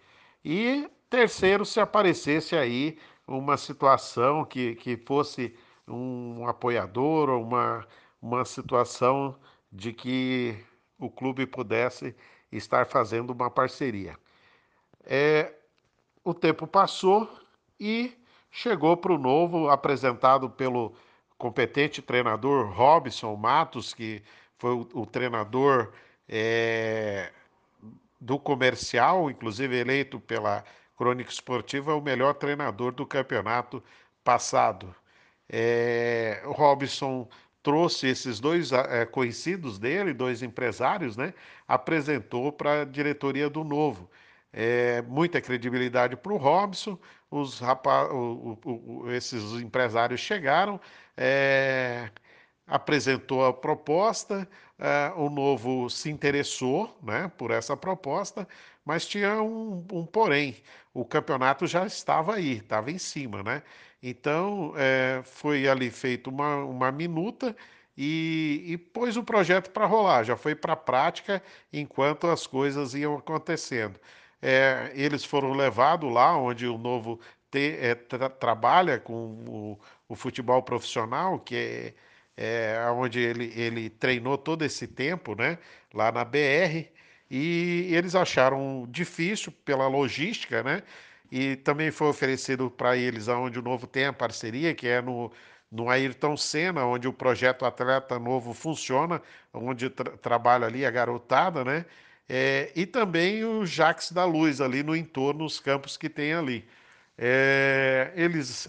E terceiro, se aparecesse aí uma situação que, que fosse um apoiador ou uma, uma situação de que o clube pudesse estar fazendo uma parceria. É, o tempo passou e chegou para o novo, apresentado pelo competente treinador Robson Matos, que foi o, o treinador é, do comercial, inclusive eleito pela Crônica Esportiva, o melhor treinador do campeonato passado. É, o Robson trouxe esses dois é, conhecidos dele, dois empresários, né? Apresentou para a diretoria do Novo. É, muita credibilidade para o Robson. Os rapaz, o, o, o, esses empresários chegaram, é, apresentou a proposta, uh, o Novo se interessou né, por essa proposta, mas tinha um, um porém. O campeonato já estava aí, estava em cima, né? Então é, foi ali feita uma, uma minuta e, e pôs o projeto para rolar, já foi para a prática enquanto as coisas iam acontecendo. É, eles foram levados lá onde o novo te, é, tra, trabalha com o, o futebol profissional, que é é, onde ele, ele treinou todo esse tempo, né, lá na BR, e eles acharam difícil pela logística, né, e também foi oferecido para eles aonde o Novo tem a parceria, que é no, no Ayrton Senna, onde o projeto Atleta Novo funciona, onde tra trabalha ali a garotada, né, é, e também o Jax da Luz ali no entorno, os campos que tem ali. É, eles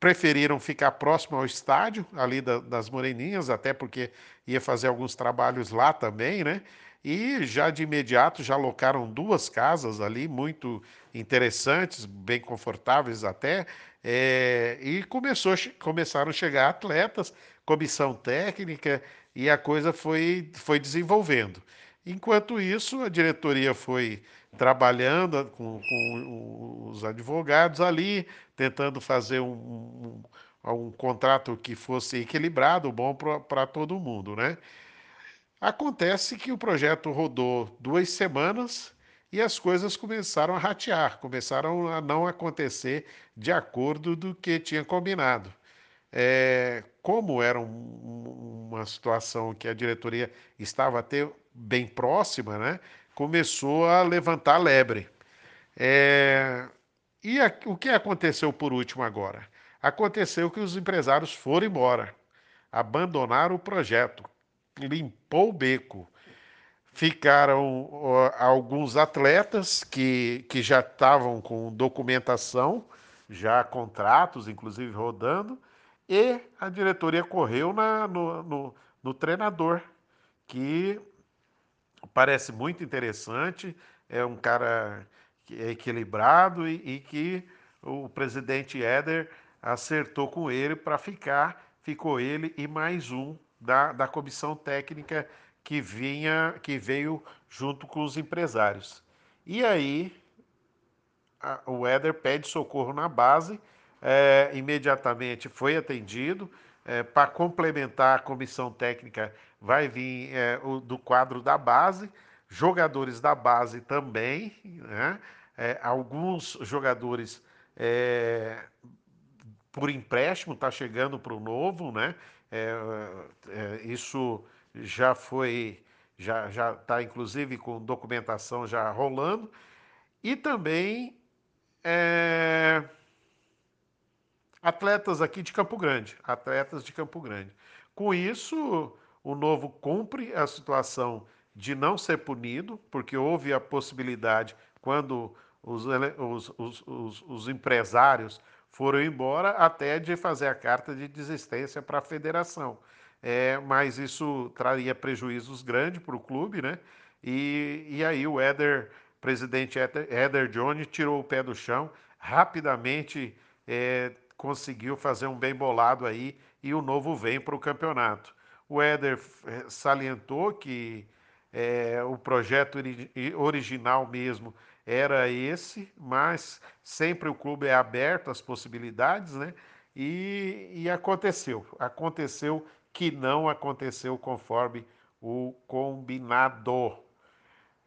preferiram ficar próximo ao estádio, ali da, das Moreninhas, até porque ia fazer alguns trabalhos lá também, né? E já de imediato já alocaram duas casas ali, muito interessantes, bem confortáveis até, é, e começou, começaram a chegar atletas, comissão técnica, e a coisa foi, foi desenvolvendo. Enquanto isso, a diretoria foi trabalhando com, com os advogados ali, tentando fazer um, um, um contrato que fosse equilibrado, bom para todo mundo, né? Acontece que o projeto rodou duas semanas e as coisas começaram a ratear, começaram a não acontecer de acordo do que tinha combinado. É, como era um, uma situação que a diretoria estava até bem próxima, né, começou a levantar lebre. É, e a, o que aconteceu por último agora? Aconteceu que os empresários foram embora, abandonaram o projeto, limpou o beco. Ficaram alguns atletas que, que já estavam com documentação, já contratos, inclusive rodando, e a diretoria correu na, no, no, no treinador, que parece muito interessante, é um cara é equilibrado e, e que o presidente Éder acertou com ele para ficar, ficou ele e mais um da, da comissão técnica que vinha, que veio junto com os empresários. E aí a, o Éder pede socorro na base, é, imediatamente foi atendido. É, para complementar a comissão técnica, vai vir é, o, do quadro da base, jogadores da base também, né? É, alguns jogadores é, por empréstimo está chegando para o novo, né? É, é, isso já foi, já já está inclusive com documentação já rolando e também é, atletas aqui de Campo Grande, atletas de Campo Grande. Com isso, o novo cumpre a situação de não ser punido, porque houve a possibilidade quando os, os, os, os, empresários foram embora até de fazer a carta de desistência para a federação. É, mas isso traria prejuízos grandes para o clube, né? E, e aí o Éder, presidente Éder Johnny, tirou o pé do chão, rapidamente é, conseguiu fazer um bem bolado aí e o novo vem para o campeonato. O Éder é, salientou que é, o projeto original mesmo era esse, mas sempre o clube é aberto às possibilidades, né? E, e aconteceu. Aconteceu que não aconteceu conforme o combinado.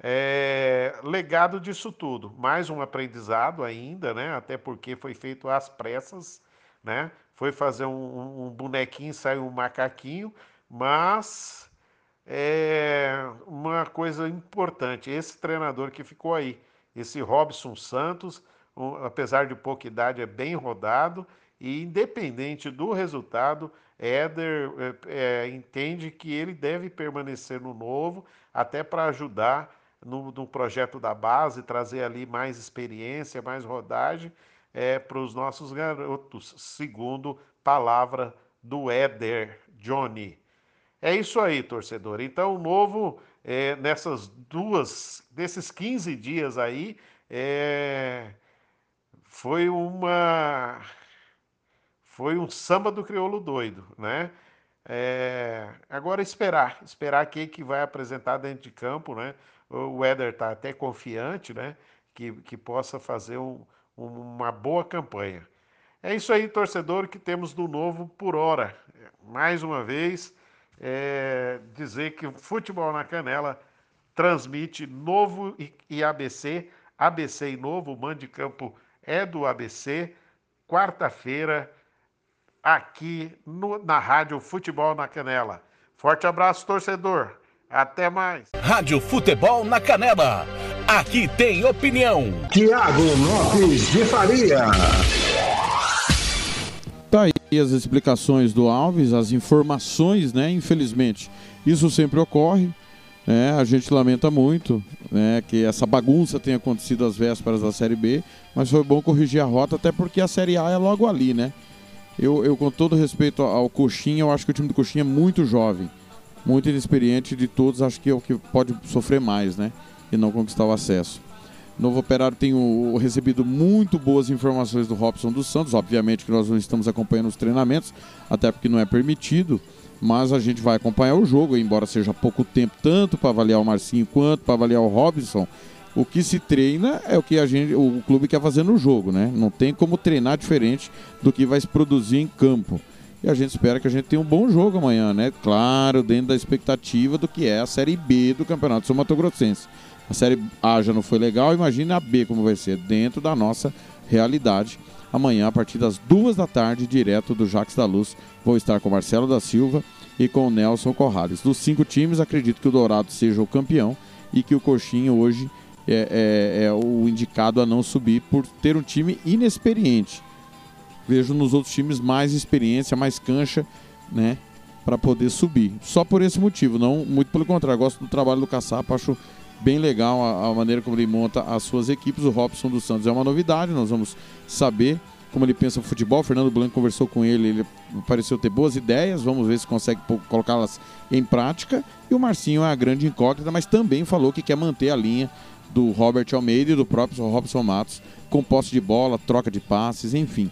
É, legado disso tudo, mais um aprendizado ainda, né? Até porque foi feito às pressas, né? Foi fazer um, um bonequinho, saiu um macaquinho, mas é uma coisa importante, esse treinador que ficou aí, esse Robson Santos, um, apesar de pouca idade, é bem rodado e, independente do resultado, Éder é, é, entende que ele deve permanecer no novo, até para ajudar no, no, projeto da base, trazer ali mais experiência, mais rodagem é, para os nossos garotos, segundo palavra do Éder Johnny. É isso aí, torcedor. Então, o novo é, nessas duas, desses 15 dias aí, é, foi uma. Foi um samba do crioulo doido, né? É, agora esperar, esperar quem que vai apresentar dentro de campo, né? O Éder está até confiante, né? Que, que possa fazer um, uma boa campanha. É isso aí, torcedor, que temos do novo por hora. Mais uma vez, é, dizer que o Futebol na Canela transmite Novo e ABC, ABC e Novo, o Mande de Campo é do ABC, quarta-feira, aqui no, na Rádio Futebol na Canela. Forte abraço, torcedor. Até mais. Rádio Futebol na Canela. Aqui tem opinião. Tiago Lopes de Faria. Aí as explicações do Alves, as informações, né? Infelizmente, isso sempre ocorre. Né? A gente lamenta muito né, que essa bagunça tenha acontecido às vésperas da Série B, mas foi bom corrigir a rota, até porque a Série A é logo ali, né? Eu, eu com todo respeito ao Coxinha, eu acho que o time do Coxinha é muito jovem, muito inexperiente de todos, acho que é o que pode sofrer mais, né? E não conquistar o acesso. Novo Operário tem o, recebido muito boas informações do Robson dos Santos. Obviamente que nós não estamos acompanhando os treinamentos, até porque não é permitido. Mas a gente vai acompanhar o jogo, embora seja pouco tempo, tanto para avaliar o Marcinho quanto para avaliar o Robson, O que se treina é o que a gente, o clube quer fazer no jogo, né? Não tem como treinar diferente do que vai se produzir em campo. E a gente espera que a gente tenha um bom jogo amanhã, né? Claro, dentro da expectativa do que é a Série B do Campeonato Sul Mato Grossense. A Série A já não foi legal, imagine a B como vai ser, dentro da nossa realidade. Amanhã, a partir das duas da tarde, direto do Jacques da Luz, vou estar com Marcelo da Silva e com o Nelson Corrales. Dos cinco times, acredito que o Dourado seja o campeão e que o Coxinha hoje é, é, é o indicado a não subir por ter um time inexperiente. Vejo nos outros times mais experiência, mais cancha, né? Para poder subir. Só por esse motivo, não muito pelo contrário. Gosto do trabalho do Caçapa, acho bem legal a, a, maneira como ele monta as suas equipes. O Robson dos Santos é uma novidade, nós vamos saber como ele pensa o futebol. Fernando Blanco conversou com ele, ele pareceu ter boas ideias, vamos ver se consegue colocá-las em prática. E o Marcinho é a grande incógnita, mas também falou que quer manter a linha do Robert Almeida e do próprio Robson Matos, com posse de bola, troca de passes, enfim.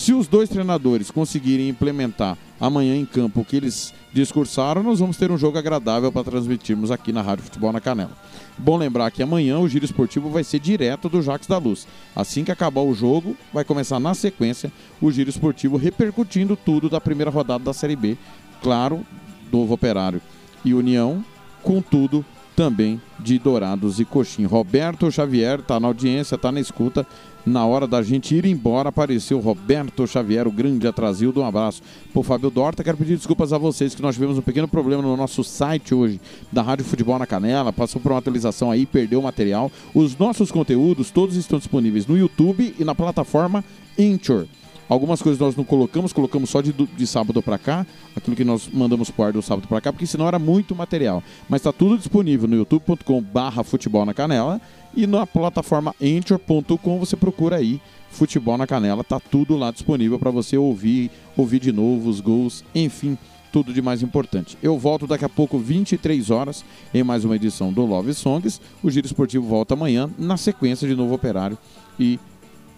Se os dois treinadores conseguirem implementar amanhã em campo o que eles discursaram, nós vamos ter um jogo agradável para transmitirmos aqui na Rádio Futebol na Canela. Bom lembrar que amanhã o giro esportivo vai ser direto do Jacques da Luz. Assim que acabar o jogo, vai começar na sequência o giro esportivo repercutindo tudo da primeira rodada da Série B. Claro, Novo Operário e União, com tudo também de Dourados e Coxim. Roberto Xavier está na audiência, está na escuta. Na hora da gente ir embora, apareceu Roberto Xavier, o grande atrasildo. Um abraço por Fábio Dorta. Quero pedir desculpas a vocês que nós tivemos um pequeno problema no nosso site hoje, da Rádio Futebol na Canela. Passou por uma atualização aí, perdeu o material. Os nossos conteúdos todos estão disponíveis no YouTube e na plataforma Inchor. Algumas coisas nós não colocamos, colocamos só de, de sábado para cá, aquilo que nós mandamos pro ar do sábado para cá, porque senão era muito material. Mas está tudo disponível no youtube.com/barra futebol na canela e na plataforma enter.com você procura aí Futebol na Canela, tá tudo lá disponível para você ouvir, ouvir de novo os gols, enfim, tudo de mais importante. Eu volto daqui a pouco, 23 horas, em mais uma edição do Love Songs. O Giro Esportivo volta amanhã, na sequência de Novo Operário e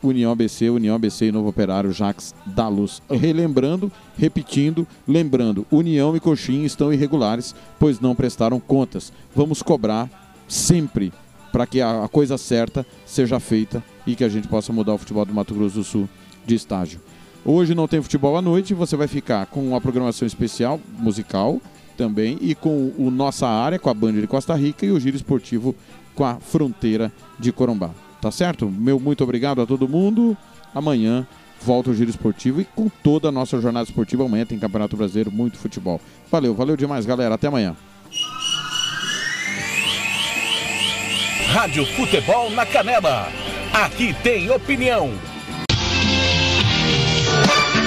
União ABC, União ABC e Novo Operário Jax da Luz. Relembrando, repetindo, lembrando, União e Coxim estão irregulares, pois não prestaram contas. Vamos cobrar sempre para que a coisa certa seja feita e que a gente possa mudar o futebol do Mato Grosso do Sul de estágio. Hoje não tem futebol à noite, você vai ficar com uma programação especial, musical também, e com o Nossa Área, com a Band de Costa Rica, e o Giro Esportivo com a Fronteira de Corumbá. Tá certo? Meu muito obrigado a todo mundo. Amanhã volta o Giro Esportivo e com toda a nossa jornada esportiva. Amanhã tem Campeonato Brasileiro, muito futebol. Valeu, valeu demais, galera. Até amanhã. Rádio Futebol na Canela. Aqui tem opinião.